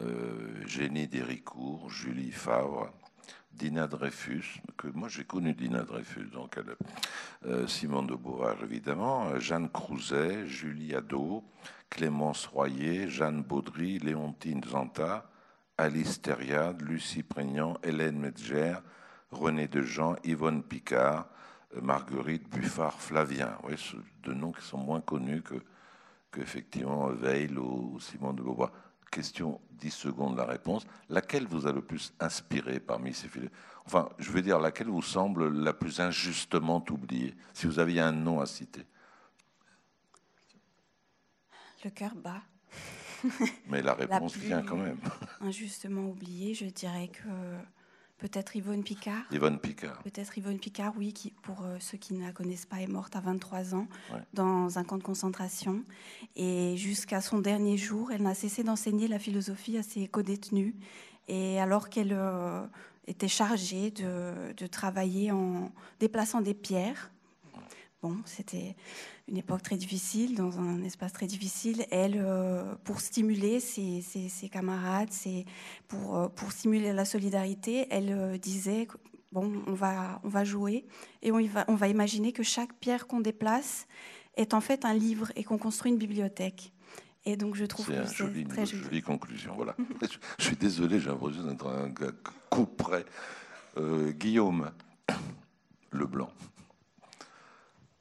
Euh, Génie Déricourt, Julie Favre, Dina Dreyfus, que moi j'ai connu Dina Dreyfus, donc elle, euh, Simone de Beauvoir évidemment, Jeanne Crouzet, Julie Adot, Clémence Royer, Jeanne Baudry, Léontine Zanta, Alice Thériade, Lucie Prégnant, Hélène Medger, René Dejean, Yvonne Picard, euh, Marguerite Buffard, Flavien. Oui, deux noms qui sont moins connus que, qu'effectivement Veil ou Simon de Beauvoir. Question 10 secondes la réponse. Laquelle vous a le plus inspiré parmi ces filles Enfin, je veux dire, laquelle vous semble la plus injustement oubliée Si vous aviez un nom à citer? Le cœur bat. Mais la réponse vient quand même. Injustement oubliée, je dirais que peut-être Yvonne Picard. Yvonne Picard. Peut-être Yvonne Picard, oui, qui, pour euh, ceux qui ne la connaissent pas, est morte à 23 ans ouais. dans un camp de concentration. Et jusqu'à son dernier jour, elle n'a cessé d'enseigner la philosophie à ses codétenus. Et alors qu'elle euh, était chargée de, de travailler en déplaçant des pierres, Bon, c'était une époque très difficile, dans un espace très difficile. Elle, euh, pour stimuler ses, ses, ses camarades, pour, euh, pour stimuler la solidarité, elle euh, disait bon, on va, on va jouer et on, va, on va imaginer que chaque pierre qu'on déplace est en fait un livre et qu'on construit une bibliothèque. Et donc je trouve que c'est une très jolie conclusion. Voilà. je, suis désolé, j'ai l'impression d'être un coup près. Guillaume Leblanc,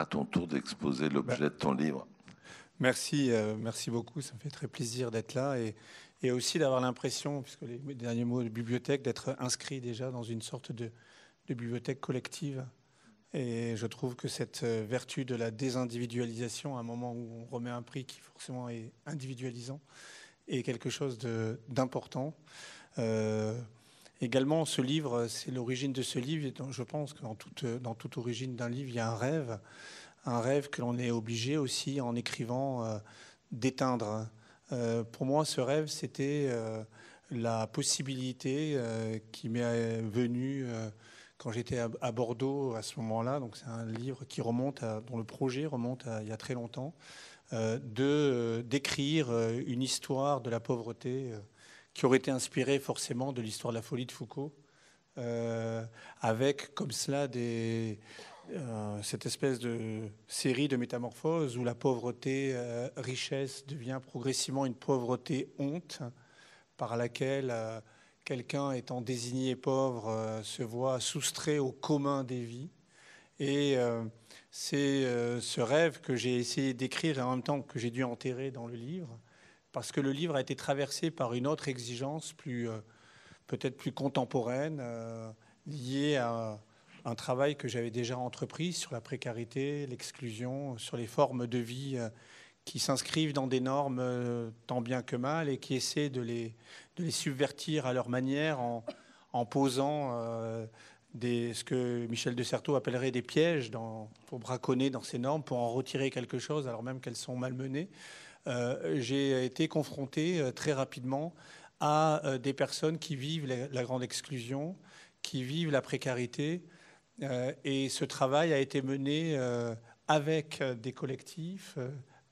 à ton tour d'exposer l'objet de ton livre. Merci, euh, merci beaucoup. Ça me fait très plaisir d'être là et, aussi d'avoir l'impression, puisque les derniers mots de bibliothèque, d'être inscrit déjà dans une sorte de, de bibliothèque collective. Et je trouve que cette euh, vertu de la désindividualisation, à un moment où on remet un prix qui forcément est individualisant, est quelque chose d'important. Euh, également, ce livre, c'est l'origine de ce livre. Je pense que dans toute, origine d'un livre, il y a un rêve, un rêve que l'on est obligé aussi, en écrivant, euh, d'éteindre. Euh, pour moi, ce rêve, c'était euh, la possibilité qui m'est venue quand j'étais à, Bordeaux à ce moment-là, donc c'est un livre qui remonte, dont le projet remonte à il y a très longtemps, de d'écrire une histoire de la pauvreté qui aurait été inspirée forcément de l'histoire de la folie de Foucault, avec comme cela des, cette espèce de série de métamorphoses où la pauvreté richesse devient progressivement une pauvreté honte par laquelle quelqu'un étant désigné pauvre euh, se voit soustrait au commun des vies. Et euh, c'est euh, ce rêve que j'ai essayé d'écrire et en même temps que j'ai dû enterrer dans le livre, parce que le livre a été traversé par une autre exigence, plus peut-être plus contemporaine, liée à un travail que j'avais déjà entrepris sur la précarité, l'exclusion, sur les formes de vie qui s'inscrivent dans des normes euh, tant bien que mal et qui essaient de les, subvertir à leur manière en, posant euh, ce que Michel de Certeau appellerait des pièges pour braconner dans ces normes, pour en retirer quelque chose alors même qu'elles sont malmenées. Euh, J'ai été confronté euh, très rapidement à des personnes qui vivent la, la, grande exclusion, qui vivent la précarité. et ce travail a été mené avec des collectifs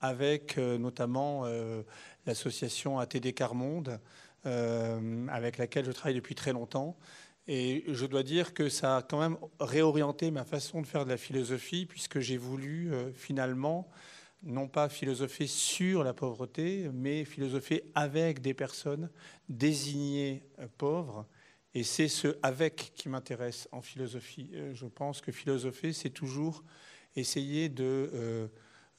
avec euh, notamment euh, l'association ATD Carmonde, euh, avec laquelle je travaille depuis très longtemps. Et je dois dire que ça a quand même réorienté ma façon de faire de la philosophie, puisque j'ai voulu finalement non pas philosopher sur la pauvreté, mais philosopher avec des personnes désignées pauvres. Et c'est ce avec qui m'intéresse en philosophie. Je pense que philosopher, c'est toujours essayer de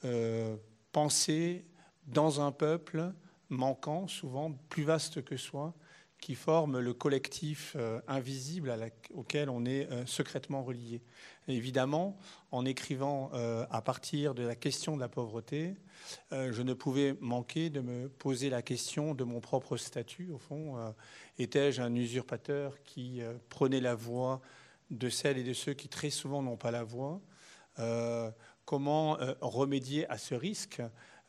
euh, penser dans un peuple manquant, souvent plus vaste que soi, qui forme le collectif euh, invisible auquel on est euh, secrètement relié. évidemment, en écrivant euh, à partir de la question de la pauvreté, je ne pouvais manquer de me poser la question de mon propre statut. Au fond, étais-je un usurpateur qui prenait la voix de celles et de ceux qui très souvent n'ont pas la voix? Comment remédier à ce risque?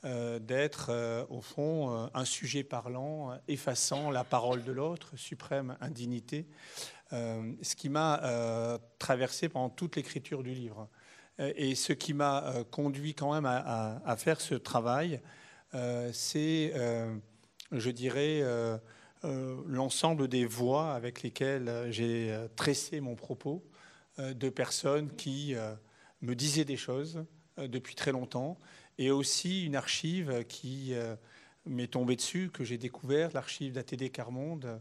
D'être, euh, au fond, un sujet parlant, effaçant la parole de l'autre, suprême indignité, ce qui m'a traversé pendant toute l'écriture du livre. Et ce qui m'a conduit quand même à, faire ce travail, c'est, je dirais, l'ensemble des voix avec lesquelles j'ai tressé mon propos, de personnes qui me disait des choses euh, depuis très longtemps, et aussi une archive qui euh, m'est tombée dessus, que j'ai découvert, l'archive d'ATD Carmonde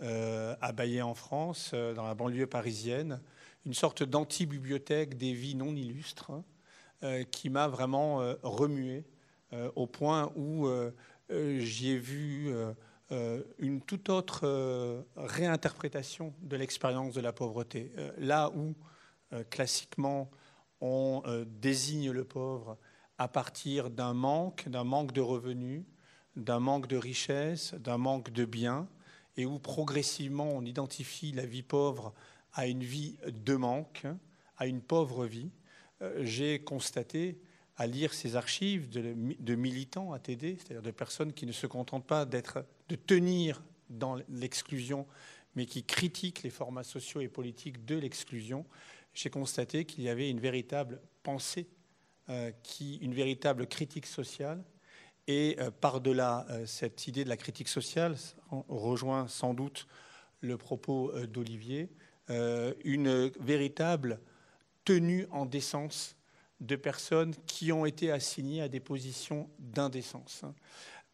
euh, à Baillet en France, dans la banlieue parisienne, une sorte d'anti-bibliothèque des vies non illustres, hein, qui m'a vraiment remué au point où j'y ai vu une toute autre réinterprétation de l'expérience de la pauvreté. là où, classiquement, on euh, désigne le pauvre à partir d'un manque, d'un manque de revenus, d'un manque de richesse, d'un manque de biens, et où progressivement on identifie la vie pauvre à une vie de manque, à une pauvre vie. Euh, j'ai constaté à lire ces archives de, militants ATD, c'est-à-dire de personnes qui ne se contentent pas d'être, de tenir dans l'exclusion, mais qui critiquent les formats sociaux et politiques de l'exclusion, j'ai constaté qu'il y avait une véritable pensée, qui, une véritable critique sociale. Et euh, par-delà euh, cette idée de la critique sociale, rejoint sans doute le propos d'Olivier, une véritable tenue en décence de personnes qui ont été assignées à des positions d'indécence.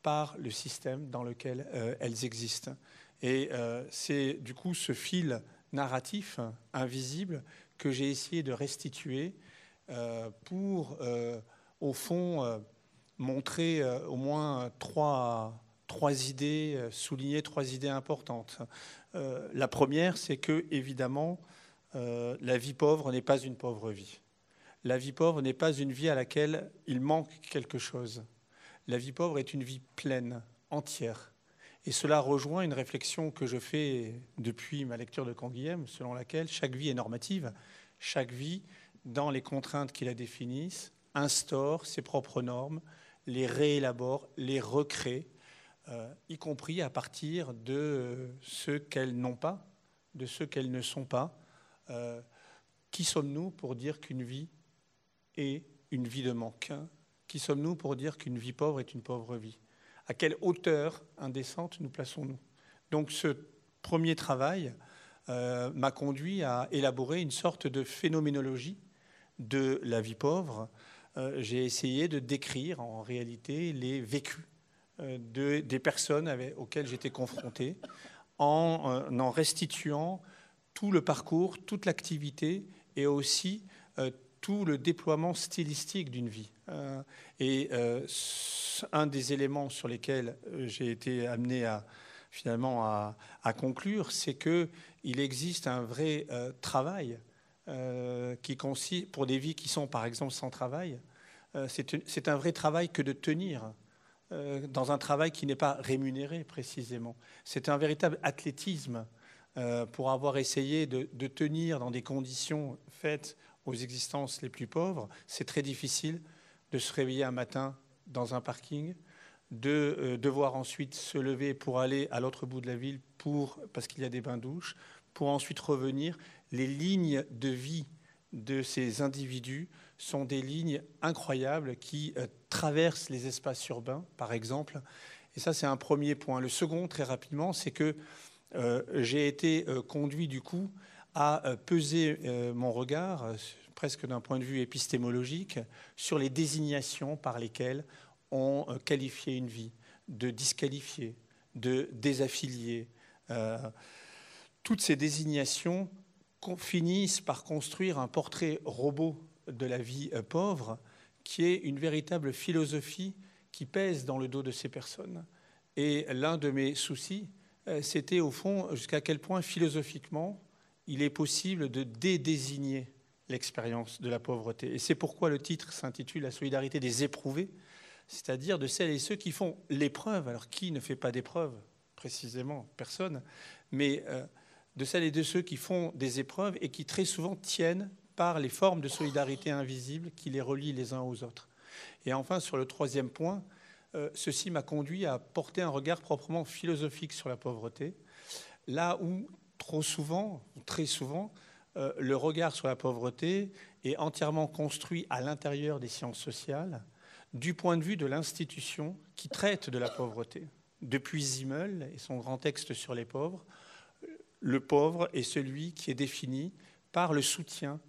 par le système dans lequel elles existent. Et c'est du coup ce fil narratif invisible que j'ai essayé de restituer pour, au fond, montrer au moins trois, trois idées, souligner trois idées importantes. la première, c'est que, évidemment, la vie pauvre n'est pas une pauvre vie. La vie pauvre n'est pas une vie à laquelle il manque quelque chose. La vie pauvre est une vie pleine, entière. Et cela rejoint une réflexion que je fais depuis ma lecture de Canguilhem, selon laquelle chaque vie est normative. Chaque vie, dans les contraintes qui la définissent, instaure ses propres normes, les réélabore, les recrée, euh, y compris à partir de ceux qu'elles n'ont pas, de ceux qu'elles ne sont pas. Euh, qui sommes-nous pour dire qu'une vie et une vie de manque? Qui sommes-nous pour dire qu'une vie pauvre est une pauvre vie? À quelle hauteur indécente nous plaçons-nous? Donc ce premier travail euh, m'a conduit à élaborer une sorte de phénoménologie de la vie pauvre. Euh, j'ai essayé de décrire en réalité les vécus euh, de, des personnes auxquelles j'étais confronté en en restituant tout le parcours, toute l'activité et aussi tout le déploiement stylistique d'une vie. Euh, et euh, un des éléments sur lesquels euh, j'ai été amené à finalement à, conclure, c'est que il existe un vrai travail qui consiste pour des vies qui sont par exemple sans travail. c'est un vrai travail que de tenir dans un travail qui n'est pas rémunéré précisément. C'est un véritable athlétisme pour avoir essayé de, de, tenir dans des conditions faites aux existences les plus pauvres, c'est très difficile de se réveiller un matin dans un parking, de euh, devoir ensuite se lever pour aller à l'autre bout de la ville pour, parce qu'il y a des bains-douches, pour ensuite revenir. Les lignes de vie de ces individus sont des lignes incroyables qui euh, traversent les espaces urbains, par exemple. Et ça, c'est un premier point. Le second, très rapidement, c'est que euh, j'ai été conduit du coup à euh, peser euh, mon regard, euh, presque d'un point de vue épistémologique, sur les désignations par lesquelles on qualifiait une vie, de disqualifier, de désaffilier. toutes ces désignations finissent par construire un portrait robot de la vie pauvre qui est une véritable philosophie qui pèse dans le dos de ces personnes. Et l'un de mes soucis, c'était au fond jusqu'à quel point philosophiquement il est possible de dédésigner l'expérience de la pauvreté. Et c'est pourquoi le titre s'intitule La solidarité des éprouvés, c'est-à-dire de celles et ceux qui font l'épreuve. Alors qui ne fait pas d'épreuve précisément? Personne. Mais euh, de celles et de ceux qui font des épreuves et qui très souvent tiennent par les formes de solidarité invisibles qui les relient les uns aux autres. Et enfin, sur le troisième point, euh, ceci m'a conduit à porter un regard proprement philosophique sur la pauvreté, là où trop souvent, très souvent, euh, le regard sur la pauvreté est entièrement construit à l'intérieur des sciences sociales, du point de vue de l'institution qui traite de la pauvreté. Depuis Zimmel et son grand texte sur les pauvres, le pauvre est celui qui est défini par le soutien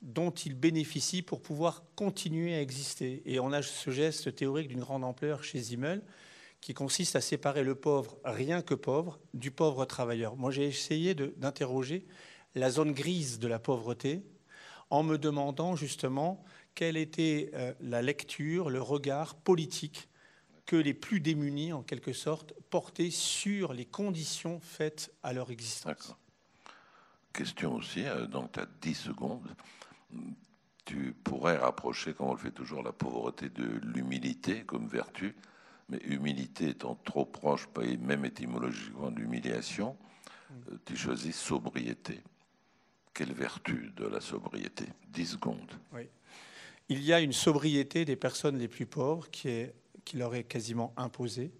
dont il bénéficie pour pouvoir continuer à exister. Et on a ce geste théorique d'une grande ampleur chez Zimmel, qui consiste à séparer le pauvre, rien que pauvre, du pauvre travailleur. Moi, j'ai essayé d'interroger la zone grise de la pauvreté en me demandant justement quelle était euh, la lecture, le regard politique que les plus démunis, en quelque sorte, portaient sur les conditions faites à leur existence. Question aussi, euh, donc tu as 10 secondes. Tu pourrais rapprocher, comme on le fait toujours, la pauvreté de l'humilité comme vertu mais humilité étant trop proche, même étymologiquement, d'humiliation, euh, tu choisis sobriété. Quelle vertu de la sobriété? 10 secondes. Oui. Il y a une sobriété des personnes les plus pauvres qui, est, qui leur est quasiment imposée,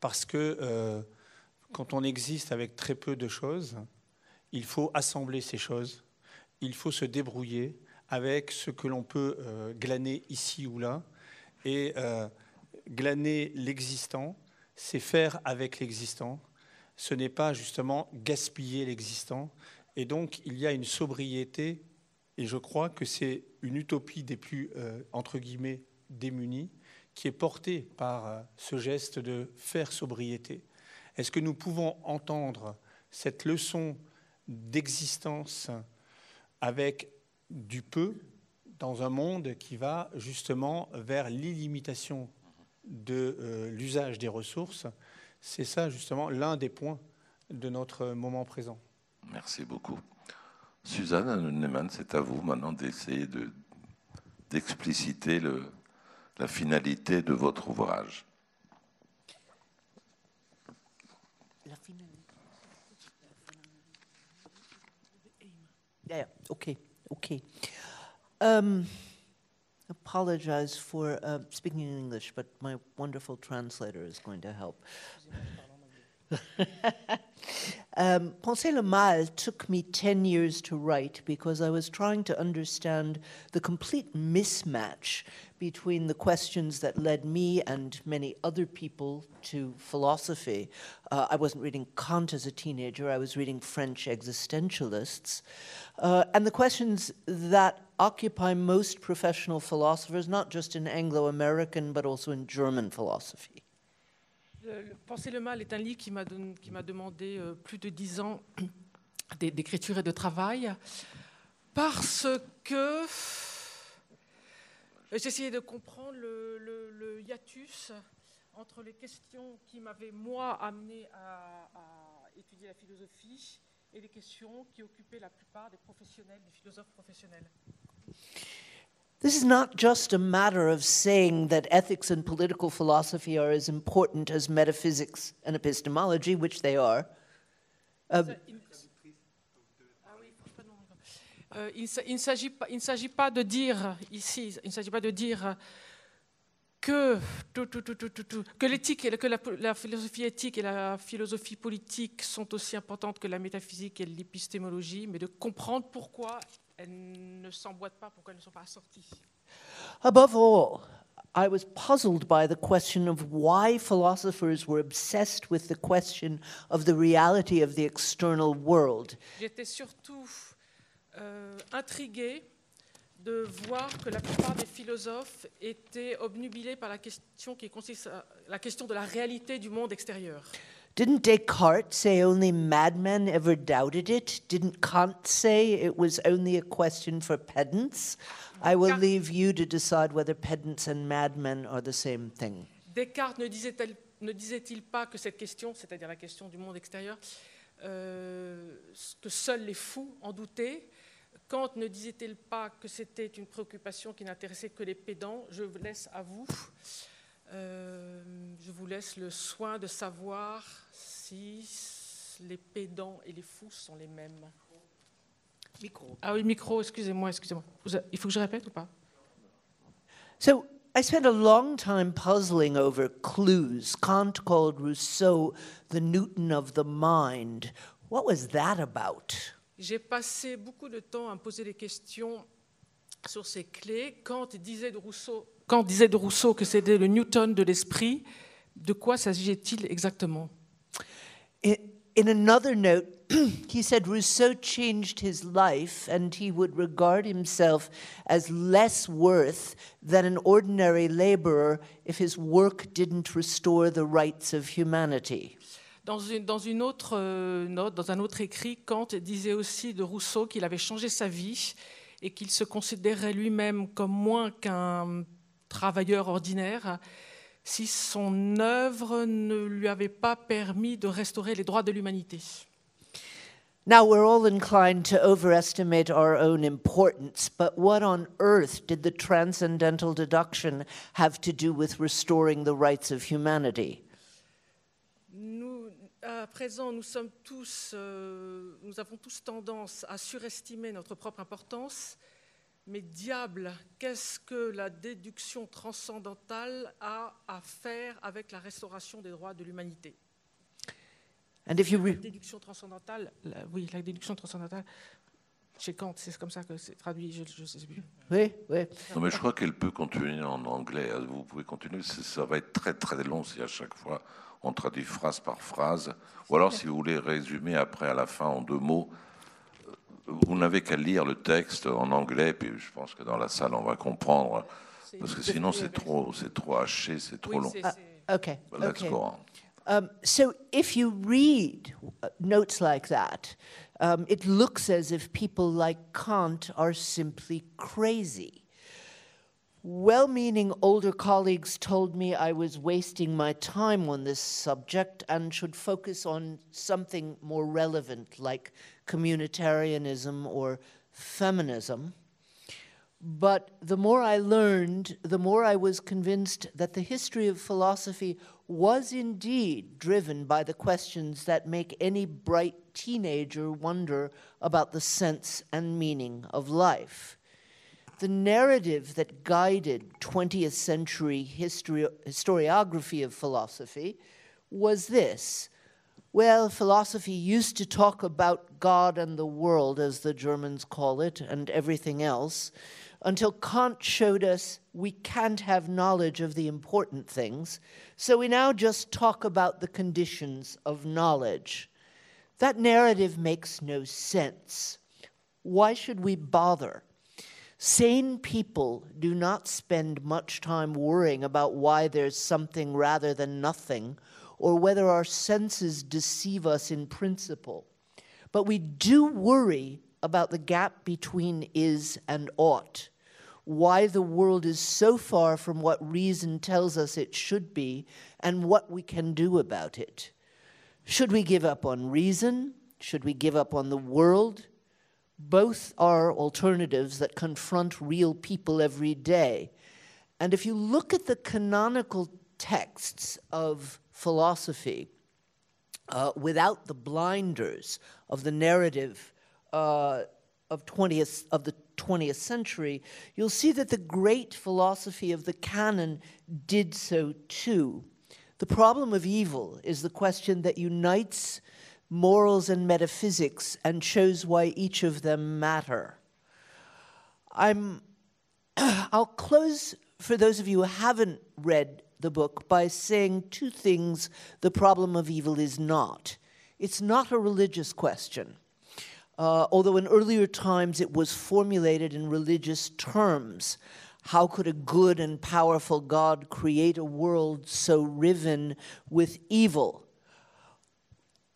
parce que euh, quand on existe avec très peu de choses, il faut assembler ces choses, il faut se débrouiller avec ce que l'on peut euh, glaner ici ou là. Et glaner l'existant, c'est faire avec l'existant. Ce n'est pas justement gaspiller l'existant. Et donc, il y a une sobriété, et je crois que c'est une utopie des plus, euh, entre guillemets, démunis, qui est porté par euh, ce geste de faire sobriété Est-ce que nous pouvons entendre cette leçon d'existence avec du peu dans un monde qui va justement vers l'illimitation de euh, l'usage des ressources? C'est ça justement l'un des points de notre moment présent. Merci beaucoup. Suzanne Neumann, c'est à vous maintenant d'essayer de, d'expliciter la finalité de votre ouvrage. La finalité. Yeah, okay, okay. Um, apologize for uh, speaking in English, but my wonderful translator is going to help. um, le mal took me 10 years to write because I was trying to understand the complete mismatch between the questions that led me and many other people to philosophy. Uh, I wasn't reading Kant as a teenager, I was reading French existentialists. Uh, and the questions that occupy most professional philosophers, not just in Anglo American, but also in German philosophy. Penser le mal est un livre qui m'a demandé euh, plus de dix ans d'écriture et de travail parce que j'essayais de comprendre le, le, hiatus entre les questions qui m'avaient, moi, amené à, à, étudier la philosophie et les questions qui occupaient la plupart des professionnels, des philosophes professionnels. This is not just a matter of saying that ethics and political philosophy are as important as metaphysics and epistemology, which they are. Uh, Euh, il, il, ne s'agit pas, pas, de dire ici, il ne s'agit pas de dire que, tout, tout, tout, que l'éthique et que la, la, philosophie éthique et la philosophie politique sont aussi importantes que la métaphysique et l'épistémologie, mais de comprendre pourquoi elles ne s'emboîtent pas, pourquoi elles ne sont pas assorties. Above all, I was puzzled by the question of why philosophers were obsessed with the question of the reality of the external world. J'étais surtout euh, intrigué de voir que la plupart des philosophes étaient obnubilés par la question qui consiste à la question de la réalité du monde extérieur. Didn't Descartes say only madmen ever doubted it? Didn't Kant say it was only a question for pedants? I will leave you to decide whether pedants and madmen are the same thing. Descartes ne disait-il ne disait pas que cette question, c'est-à-dire la question du monde extérieur, euh, que seuls les fous en doutaient Kant ne disait-il pas que c'était une préoccupation qui n'intéressait que les pédants? Je vous laisse à vous. Euh, je vous laisse le soin de savoir si les pédants et les fous sont les mêmes. Micro. Ah oui, micro, excusez-moi, excusez-moi. Il faut que je répète ou pas? So, I spent a long time puzzling over clues. Kant called Rousseau the Newton of the mind. What was that about? J'ai passé beaucoup de temps à me poser des questions sur ces clés. Kant disait de Rousseau, disait que c'était le Newton de l'esprit. De quoi s'agissait-il exactement? In, in another note, he said Rousseau changed his life and he would regard himself as less worth than an ordinary laborer if his work didn't restore the rights of humanity. Dans une, dans une, autre euh, note, dans un autre écrit, Kant disait aussi de Rousseau qu'il avait changé sa vie et qu'il se considérait lui-même comme moins qu'un travailleur ordinaire si son œuvre ne lui avait pas permis de restaurer les droits de l'humanité. Now we're all inclined to overestimate our own importance, but what on earth did the transcendental deduction have to do with restoring the rights of humanity? À présent, nous, sommes tous, euh, nous avons tous tendance à surestimer notre propre importance, mais diable, qu'est-ce que la déduction transcendantale a à faire avec la restauration des droits de l'humanité? La déduction transcendantale, oui, la déduction transcendantale, chez Kant, c'est comme ça que c'est traduit, je ne sais plus. Oui, oui. Non, mais je crois qu'elle peut continuer en anglais. Vous pouvez continuer, ça va être très très long si à chaque fois on traduit phrase par phrase. Ou alors, si vous voulez résumer après à la fin en deux mots, vous n'avez qu'à lire le texte en anglais, puis je pense que dans la salle, on va comprendre Parce que sinon, c'est trop, c'est trop haché, c'est trop long. Uh, okay. But let's okay. go on. Um, so if you read uh, notes like that, um, it looks as if people like Kant are simply crazy. Well meaning older colleagues told me I was wasting my time on this subject and should focus on something more relevant like communitarianism or feminism. But the more I learned, the more I was convinced that the history of philosophy was indeed driven by the questions that make any bright teenager wonder about the sense and meaning of life. The narrative that guided 20th century history, historiography of philosophy was this well, philosophy used to talk about God and the world, as the Germans call it, and everything else, until Kant showed us we can't have knowledge of the important things, so we now just talk about the conditions of knowledge. That narrative makes no sense. Why should we bother? Sane people do not spend much time worrying about why there's something rather than nothing, or whether our senses deceive us in principle. But we do worry about the gap between is and ought, why the world is so far from what reason tells us it should be, and what we can do about it. Should we give up on reason? Should we give up on the world? Both are alternatives that confront real people every day. And if you look at the canonical texts of philosophy uh, without the blinders of the narrative uh, of 20th of the 20th century, you'll see that the great philosophy of the canon did so too. The problem of evil is the question that unites morals and metaphysics and shows why each of them matter. I'm I'll close for those of you who haven't read the book by saying two things the problem of evil is not. It's not a religious question. Uh, although in earlier times it was formulated in religious terms. How could a good and powerful God create a world so riven with evil?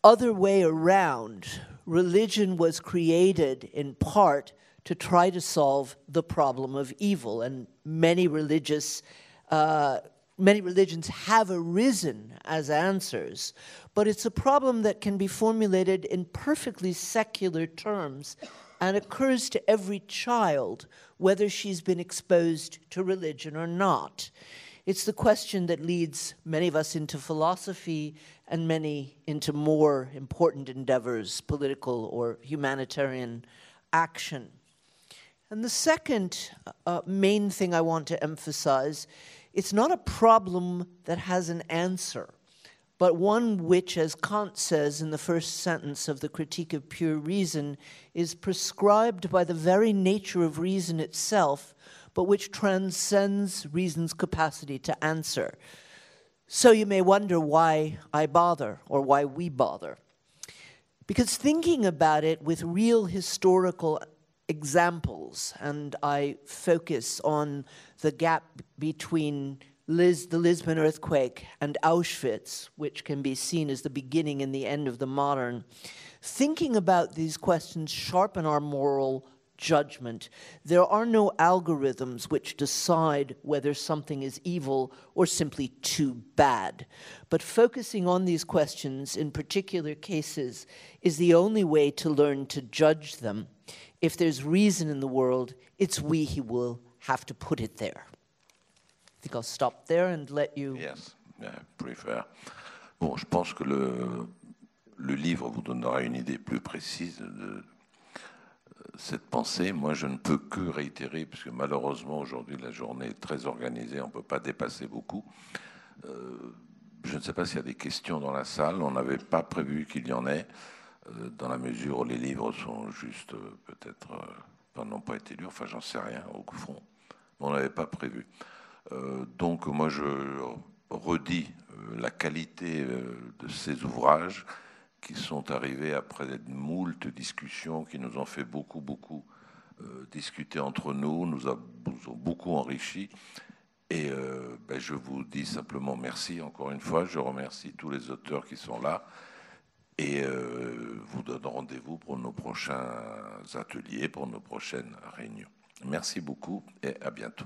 Other way around, religion was created in part to try to solve the problem of evil, and many religious uh, many religions have arisen as answers, but it's a problem that can be formulated in perfectly secular terms and occurs to every child, whether she's been exposed to religion or not. It's the question that leads many of us into philosophy and many into more important endeavors, political or humanitarian action. And the second uh, main thing I want to emphasize it's not a problem that has an answer, but one which, as Kant says in the first sentence of the Critique of Pure Reason, is prescribed by the very nature of reason itself, but which transcends reason's capacity to answer. So you may wonder why I bother or why we bother. Because thinking about it with real historical examples, and I focus on the gap between Lis- the Lisbon earthquake and Auschwitz, which can be seen as the beginning and the end of the modern. Thinking about these questions sharpen our moral judgment. There are no algorithms which decide whether something is evil or simply too bad. But focusing on these questions in particular cases is the only way to learn to judge them. If there's reason in the world, it's we who will have to put it there. I think I'll stop there and let you. Yes, I prefer. Bon, je pense que le, le livre vous donnera une idée plus précise de cette pensée. Moi, je ne peux que réitérer, puisque malheureusement, aujourd'hui, la journée est très organisée, on ne peut pas dépasser beaucoup. Euh, je ne sais pas s'il y a des questions dans la salle, on n'avait pas prévu qu'il y en ait, euh, dans la mesure où les livres sont juste, euh, peut-être, n'ont pas été lus, enfin, j'en sais rien, au fond. On n'avait pas prévu. Donc, moi, je redis la qualité de ces ouvrages qui sont arrivés après moult discussions qui nous ont fait beaucoup, beaucoup euh, discuter entre nous, nous ont beaucoup enrichis. Et euh, ben, je vous dis simplement merci encore une fois. Je remercie tous les auteurs qui sont là. Et euh, vous donne rendez-vous pour nos prochains ateliers, pour nos prochaines réunions. Merci beaucoup et à bientôt.